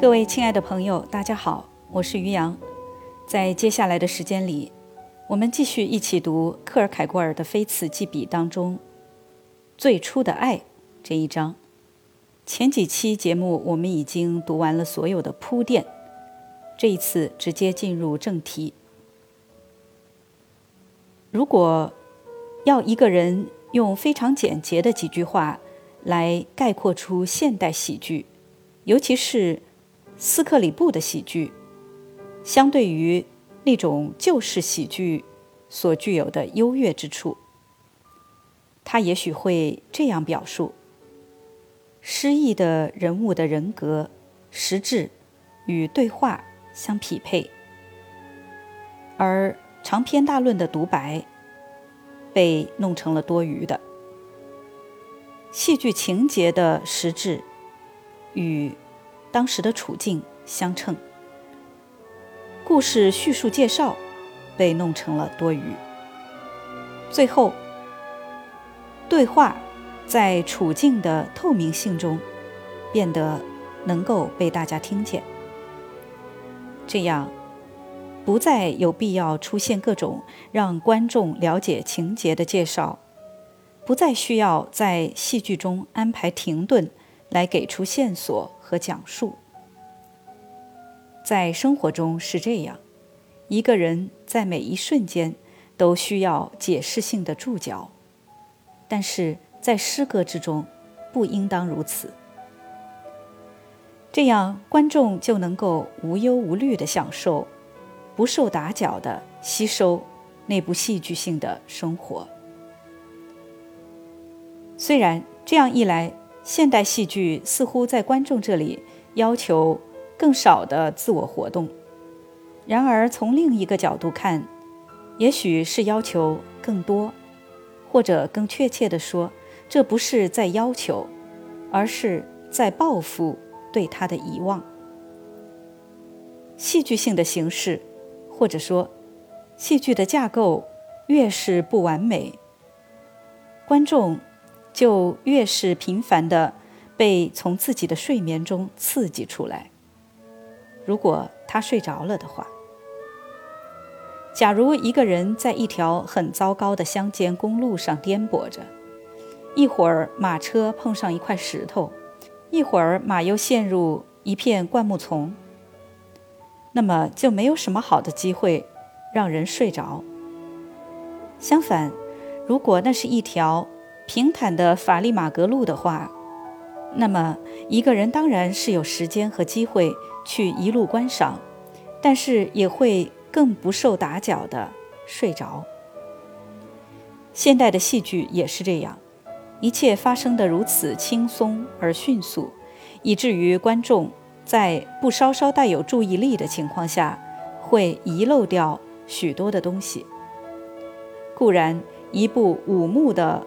各位亲爱的朋友，大家好，我是于洋。在接下来的时间里，我们继续一起读克尔凯郭尔的《非此即彼》当中“最初的爱”这一章。前几期节目我们已经读完了所有的铺垫，这一次直接进入正题。如果要一个人用非常简洁的几句话来概括出现代喜剧，尤其是斯克里布的喜剧，相对于那种旧式喜剧所具有的优越之处，他也许会这样表述：诗意的人物的人格、实质与对话相匹配，而长篇大论的独白被弄成了多余的。戏剧情节的实质与当时的处境相称，故事叙述介绍被弄成了多余。最后，对话在处境的透明性中变得能够被大家听见，这样不再有必要出现各种让观众了解情节的介绍，不再需要在戏剧中安排停顿来给出线索。和讲述，在生活中是这样：一个人在每一瞬间都需要解释性的注脚，但是在诗歌之中不应当如此。这样，观众就能够无忧无虑地享受，不受打搅地吸收那部戏剧性的生活。虽然这样一来，现代戏剧似乎在观众这里要求更少的自我活动，然而从另一个角度看，也许是要求更多，或者更确切地说，这不是在要求，而是在报复对他的遗忘。戏剧性的形式，或者说戏剧的架构越是不完美，观众。就越是频繁地被从自己的睡眠中刺激出来。如果他睡着了的话，假如一个人在一条很糟糕的乡间公路上颠簸着，一会儿马车碰上一块石头，一会儿马又陷入一片灌木丛，那么就没有什么好的机会让人睡着。相反，如果那是一条平坦的法利马格路的话，那么一个人当然是有时间和机会去一路观赏，但是也会更不受打搅的睡着。现代的戏剧也是这样，一切发生的如此轻松而迅速，以至于观众在不稍稍带有注意力的情况下，会遗漏掉许多的东西。固然，一部五幕的。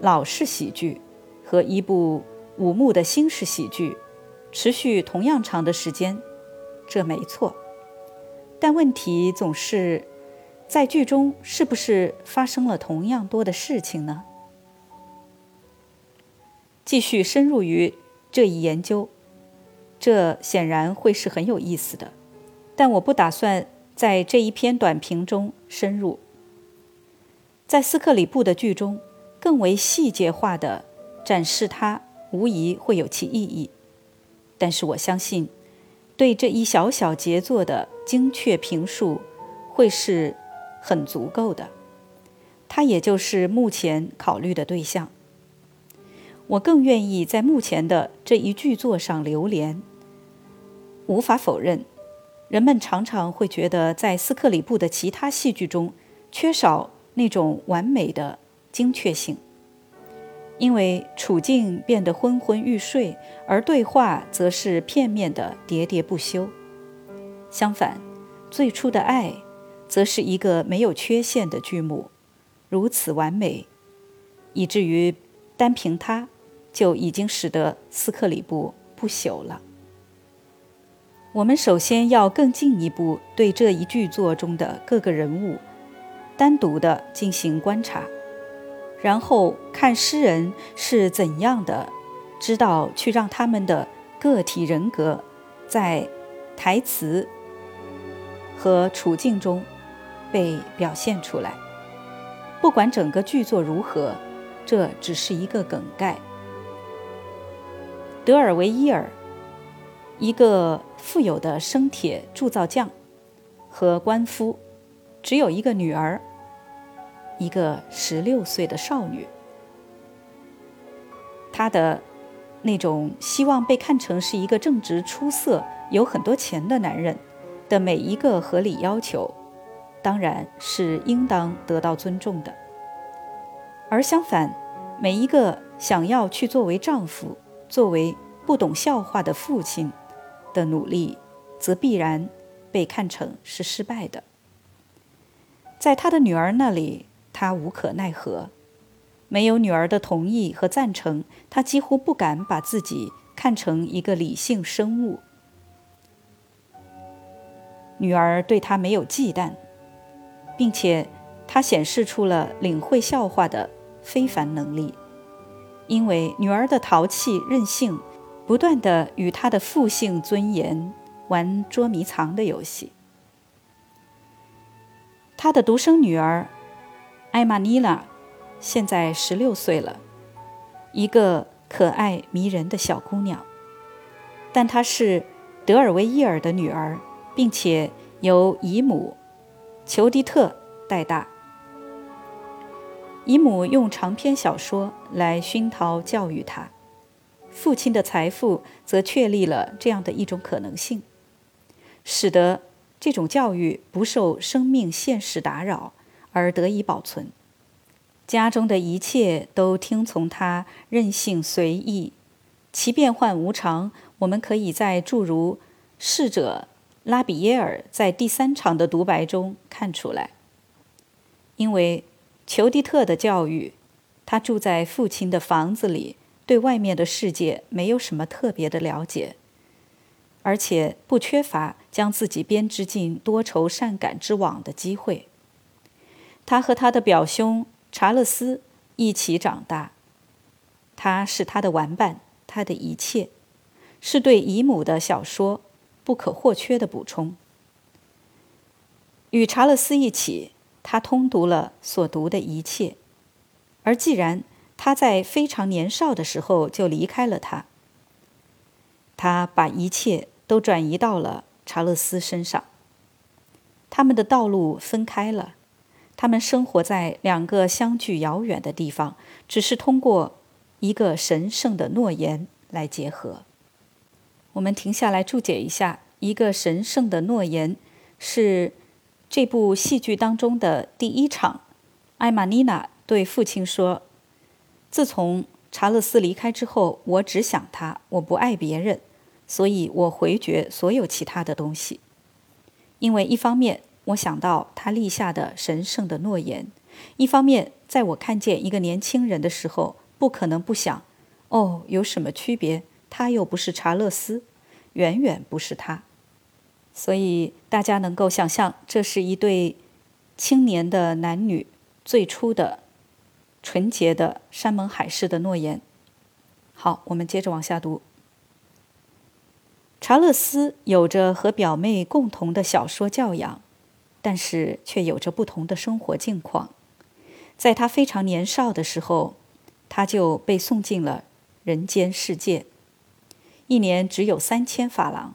老式喜剧和一部五幕的新式喜剧持续同样长的时间，这没错。但问题总是在剧中是不是发生了同样多的事情呢？继续深入于这一研究，这显然会是很有意思的。但我不打算在这一篇短评中深入。在斯克里布的剧中。更为细节化的展示它，无疑会有其意义。但是我相信，对这一小小杰作的精确评述，会是很足够的。它也就是目前考虑的对象。我更愿意在目前的这一剧作上流连。无法否认，人们常常会觉得，在斯克里布的其他戏剧中，缺少那种完美的。精确性，因为处境变得昏昏欲睡，而对话则是片面的喋喋不休。相反，最初的爱，则是一个没有缺陷的剧目，如此完美，以至于单凭它，就已经使得斯克里布不朽了。我们首先要更进一步对这一剧作中的各个人物，单独的进行观察。然后看诗人是怎样的，知道去让他们的个体人格在台词和处境中被表现出来。不管整个剧作如何，这只是一个梗概。德尔维伊尔，一个富有的生铁铸造匠和官夫，只有一个女儿，一个十六岁的少女。她的那种希望被看成是一个正直、出色、有很多钱的男人的每一个合理要求，当然是应当得到尊重的。而相反，每一个想要去作为丈夫、作为不懂笑话的父亲的努力，则必然被看成是失败的。在他的女儿那里，他无可奈何。没有女儿的同意和赞成，他几乎不敢把自己看成一个理性生物。女儿对他没有忌惮，并且他显示出了领会笑话的。非凡能力，因为女儿的淘气任性，不断的与他的父性尊严玩捉迷藏的游戏。他的独生女儿艾玛妮拉现在十六岁了，一个可爱迷人的小姑娘，但她是德尔维伊尔的女儿，并且由姨母裘迪特带大。姨母用长篇小说来熏陶教育她，父亲的财富则确立了这样的一种可能性，使得这种教育不受生命现实打扰而得以保存。家中的一切都听从他任性随意，其变幻无常。我们可以在诸如逝者拉比耶尔在第三场的独白中看出来，因为。裘迪特的教育，他住在父亲的房子里，对外面的世界没有什么特别的了解，而且不缺乏将自己编织进多愁善感之网的机会。他和他的表兄查勒斯一起长大，他是他的玩伴，他的一切，是对姨母的小说不可或缺的补充。与查勒斯一起。他通读了所读的一切，而既然他在非常年少的时候就离开了他，他把一切都转移到了查勒斯身上。他们的道路分开了，他们生活在两个相距遥远的地方，只是通过一个神圣的诺言来结合。我们停下来注解一下，一个神圣的诺言是。这部戏剧当中的第一场，艾玛妮娜对父亲说：“自从查勒斯离开之后，我只想他，我不爱别人，所以我回绝所有其他的东西。因为一方面我想到他立下的神圣的诺言，一方面在我看见一个年轻人的时候，不可能不想：哦，有什么区别？他又不是查勒斯，远远不是他。”所以大家能够想象，这是一对青年的男女最初的纯洁的山盟海誓的诺言。好，我们接着往下读。查勒斯有着和表妹共同的小说教养，但是却有着不同的生活境况。在他非常年少的时候，他就被送进了人间世界，一年只有三千法郎。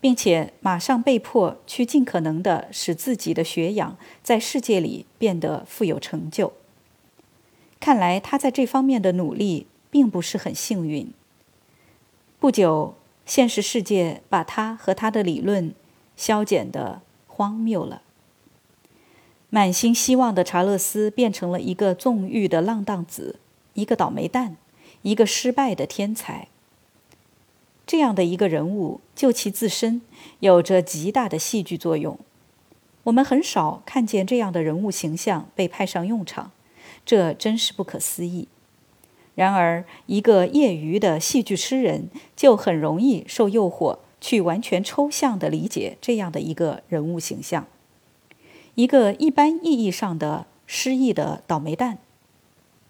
并且马上被迫去尽可能的使自己的学养在世界里变得富有成就。看来他在这方面的努力并不是很幸运。不久，现实世界把他和他的理论消减的荒谬了。满心希望的查勒斯变成了一个纵欲的浪荡子，一个倒霉蛋，一个失败的天才。这样的一个人物，就其自身有着极大的戏剧作用。我们很少看见这样的人物形象被派上用场，这真是不可思议。然而，一个业余的戏剧诗人就很容易受诱惑，去完全抽象地理解这样的一个人物形象：一个一般意义上的失意的倒霉蛋。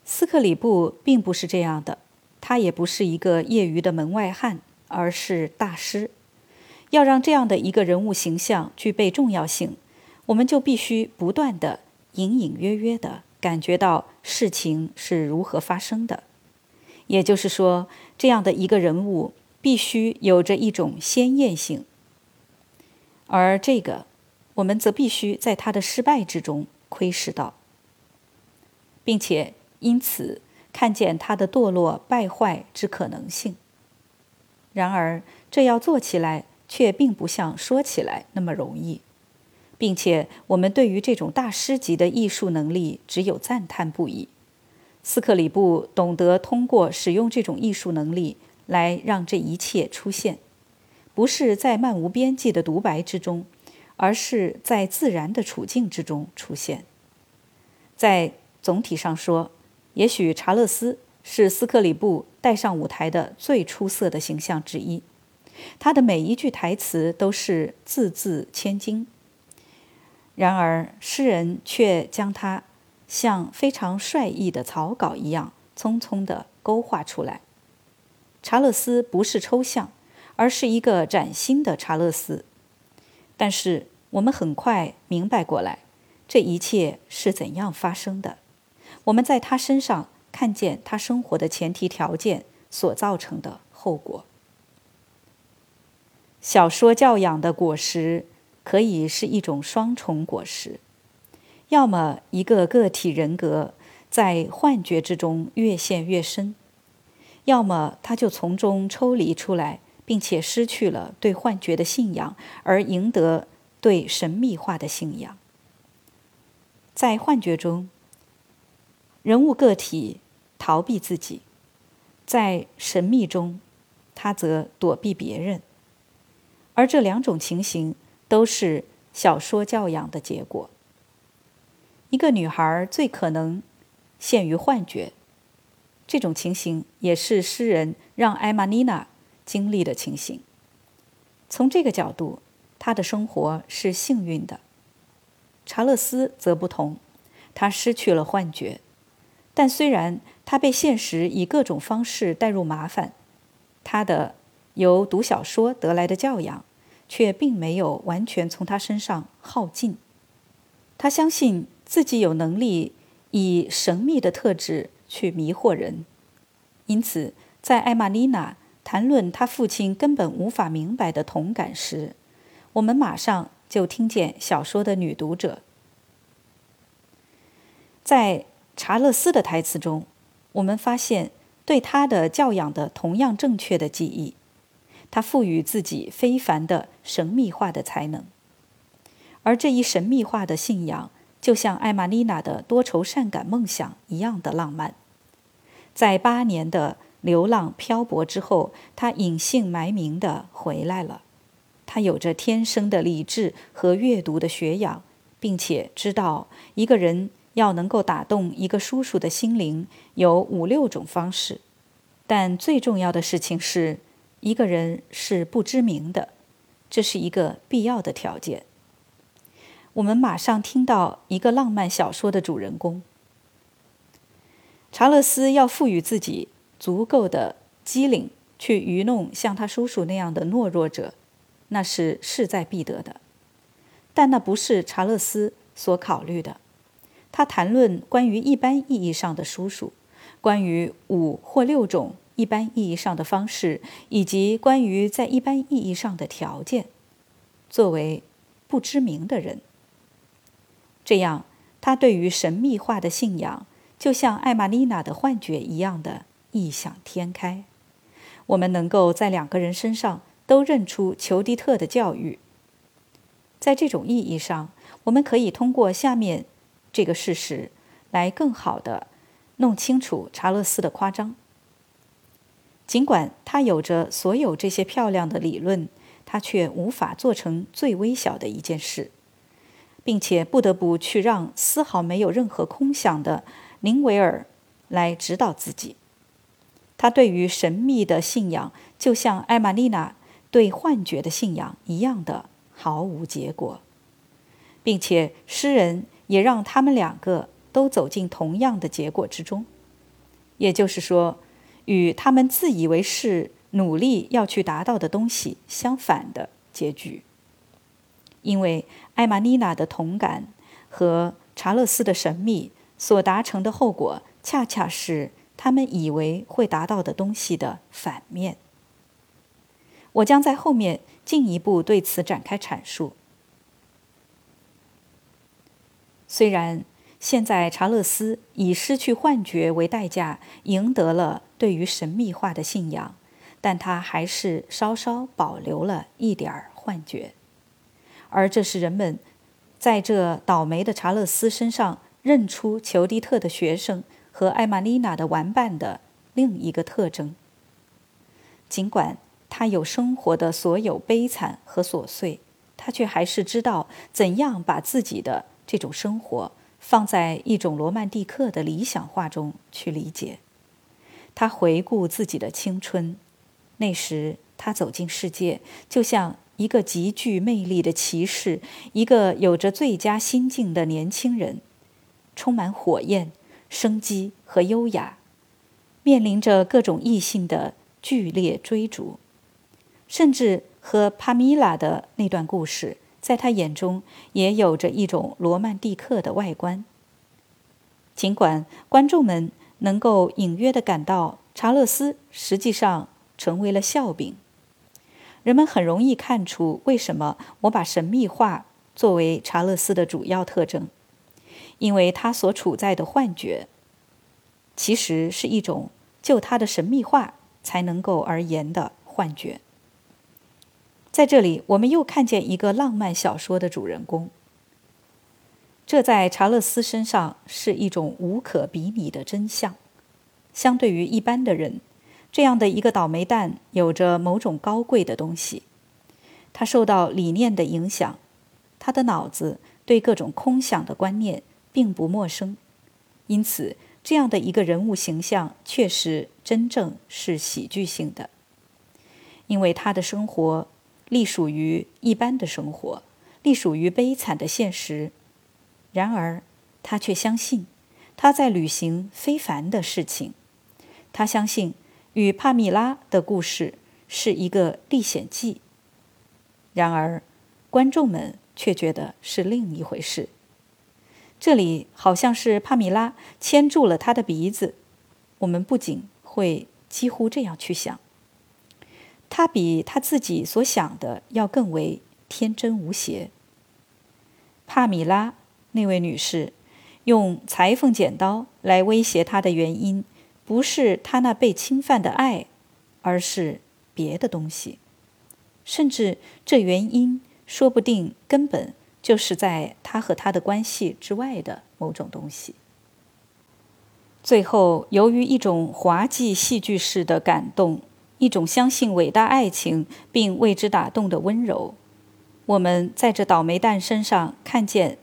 斯克里布并不是这样的，他也不是一个业余的门外汉。而是大师，要让这样的一个人物形象具备重要性，我们就必须不断的、隐隐约约的感觉到事情是如何发生的。也就是说，这样的一个人物必须有着一种鲜艳性，而这个，我们则必须在他的失败之中窥视到，并且因此看见他的堕落败坏之可能性。然而，这要做起来却并不像说起来那么容易，并且我们对于这种大师级的艺术能力只有赞叹不已。斯克里布懂得通过使用这种艺术能力来让这一切出现，不是在漫无边际的独白之中，而是在自然的处境之中出现。在总体上说，也许查勒斯是斯克里布带上舞台的最出色的形象之一。他的每一句台词都是字字千金，然而诗人却将他。像非常率意的草稿一样，匆匆地勾画出来。查勒斯不是抽象，而是一个崭新的查勒斯。但是我们很快明白过来，这一切是怎样发生的。我们在他身上看见他生活的前提条件所造成的后果。小说教养的果实可以是一种双重果实。要么一个个体人格在幻觉之中越陷越深，要么他就从中抽离出来，并且失去了对幻觉的信仰，而赢得对神秘化的信仰。在幻觉中，人物个体逃避自己；在神秘中，他则躲避别人。而这两种情形都是小说教养的结果。一个女孩最可能陷于幻觉，这种情形也是诗人让艾玛妮娜经历的情形。从这个角度，她的生活是幸运的。查勒斯则不同，他失去了幻觉，但虽然他被现实以各种方式带入麻烦，他的由读小说得来的教养却并没有完全从他身上耗尽。他相信。自己有能力以神秘的特质去迷惑人，因此，在艾玛丽娜谈论她父亲根本无法明白的同感时，我们马上就听见小说的女读者。在查勒斯的台词中，我们发现对他的教养的同样正确的记忆，他赋予自己非凡的神秘化的才能，而这一神秘化的信仰。就像艾玛丽娜的多愁善感梦想一样的浪漫，在八年的流浪漂泊之后，他隐姓埋名的回来了。他有着天生的理智和阅读的学养，并且知道一个人要能够打动一个叔叔的心灵有五六种方式，但最重要的事情是一个人是不知名的，这是一个必要的条件。我们马上听到一个浪漫小说的主人公查勒斯要赋予自己足够的机灵，去愚弄像他叔叔那样的懦弱者，那是势在必得的。但那不是查勒斯所考虑的。他谈论关于一般意义上的叔叔，关于五或六种一般意义上的方式，以及关于在一般意义上的条件。作为不知名的人。这样，他对于神秘化的信仰，就像艾玛丽娜的幻觉一样的异想天开。我们能够在两个人身上都认出裘迪特的教育。在这种意义上，我们可以通过下面这个事实，来更好的弄清楚查勒斯的夸张。尽管他有着所有这些漂亮的理论，他却无法做成最微小的一件事。并且不得不去让丝毫没有任何空想的林维尔来指导自己。他对于神秘的信仰，就像艾玛丽娜对幻觉的信仰一样的毫无结果，并且诗人也让他们两个都走进同样的结果之中，也就是说，与他们自以为是努力要去达到的东西相反的。结局。因为艾玛丽娜的同感和查勒斯的神秘所达成的后果，恰恰是他们以为会达到的东西的反面。我将在后面进一步对此展开阐述。虽然现在查勒斯以失去幻觉为代价赢得了对于神秘化的信仰，但他还是稍稍保留了一点儿幻觉，而这是人们在这倒霉的查勒斯身上认出裘迪特的学生和艾玛丽娜的玩伴的另一个特征。尽管他有生活的所有悲惨和琐碎，他却还是知道怎样把自己的这种生活放在一种罗曼蒂克的理想化中去理解。他回顾自己的青春。那时，他走进世界，就像一个极具魅力的骑士，一个有着最佳心境的年轻人，充满火焰、生机和优雅，面临着各种异性的剧烈追逐，甚至和帕米拉的那段故事，在他眼中也有着一种罗曼蒂克的外观。尽管观众们能够隐约地感到，查勒斯实际上。成为了笑柄。人们很容易看出为什么我把神秘化作为查勒斯的主要特征，因为他所处在的幻觉，其实是一种就他的神秘化才能够而言的幻觉。在这里，我们又看见一个浪漫小说的主人公，这在查勒斯身上是一种无可比拟的真相，相对于一般的人。这样的一个倒霉蛋有着某种高贵的东西，他受到理念的影响，他的脑子对各种空想的观念并不陌生，因此这样的一个人物形象确实真正是喜剧性的，因为他的生活隶属于一般的生活，隶属于悲惨的现实，然而他却相信他在履行非凡的事情，他相信。与帕米拉的故事是一个历险记，然而观众们却觉得是另一回事。这里好像是帕米拉牵住了他的鼻子，我们不仅会几乎这样去想：他比他自己所想的要更为天真无邪。帕米拉那位女士用裁缝剪刀来威胁他的原因。不是他那被侵犯的爱，而是别的东西，甚至这原因说不定根本就是在他和他的关系之外的某种东西。最后，由于一种滑稽戏剧式的感动，一种相信伟大爱情并为之打动的温柔，我们在这倒霉蛋身上看见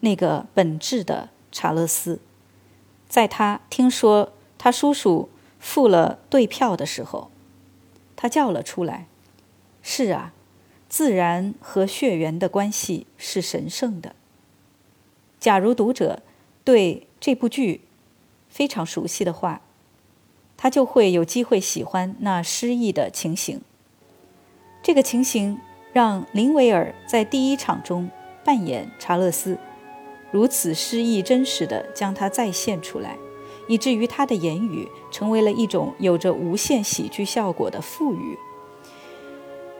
那个本质的查勒斯，在他听说。他叔叔付了兑票的时候，他叫了出来：“是啊，自然和血缘的关系是神圣的。”假如读者对这部剧非常熟悉的话，他就会有机会喜欢那诗意的情形。这个情形让林维尔在第一场中扮演查勒斯，如此诗意真实的将他再现出来。以至于他的言语成为了一种有着无限喜剧效果的赋予，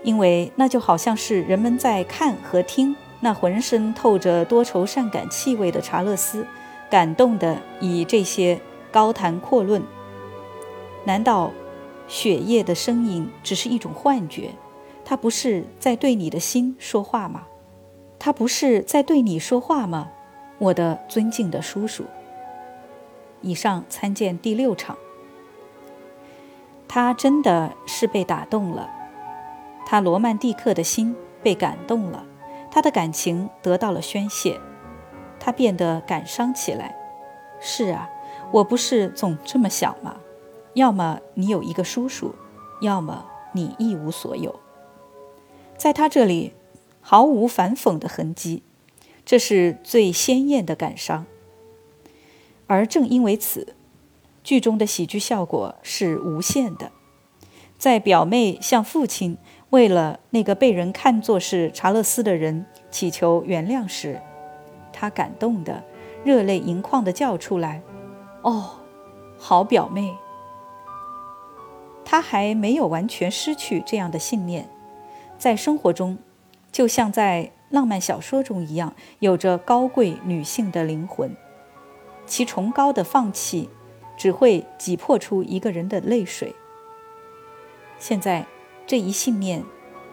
因为那就好像是人们在看和听那浑身透着多愁善感气味的查勒斯，感动的以这些高谈阔论。难道血液的声音只是一种幻觉？他不是在对你的心说话吗？他不是在对你说话吗，我的尊敬的叔叔？以上参见第六场。他真的是被打动了，他罗曼蒂克的心被感动了，他的感情得到了宣泄，他变得感伤起来。是啊，我不是总这么想吗？要么你有一个叔叔，要么你一无所有。在他这里，毫无反讽的痕迹，这是最鲜艳的感伤。而正因为此，剧中的喜剧效果是无限的。在表妹向父亲为了那个被人看作是查勒斯的人祈求原谅时，他感动的热泪盈眶地叫出来：“哦，好表妹！”他还没有完全失去这样的信念，在生活中，就像在浪漫小说中一样，有着高贵女性的灵魂，其崇高的放弃只会挤破出一个人的泪水。现在，这一信念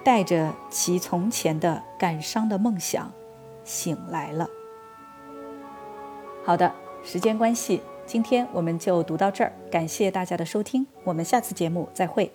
带着其从前的感伤的梦想醒来了。好的，时间关系。今天我们就读到这儿，感谢大家的收听，我们下次节目再会。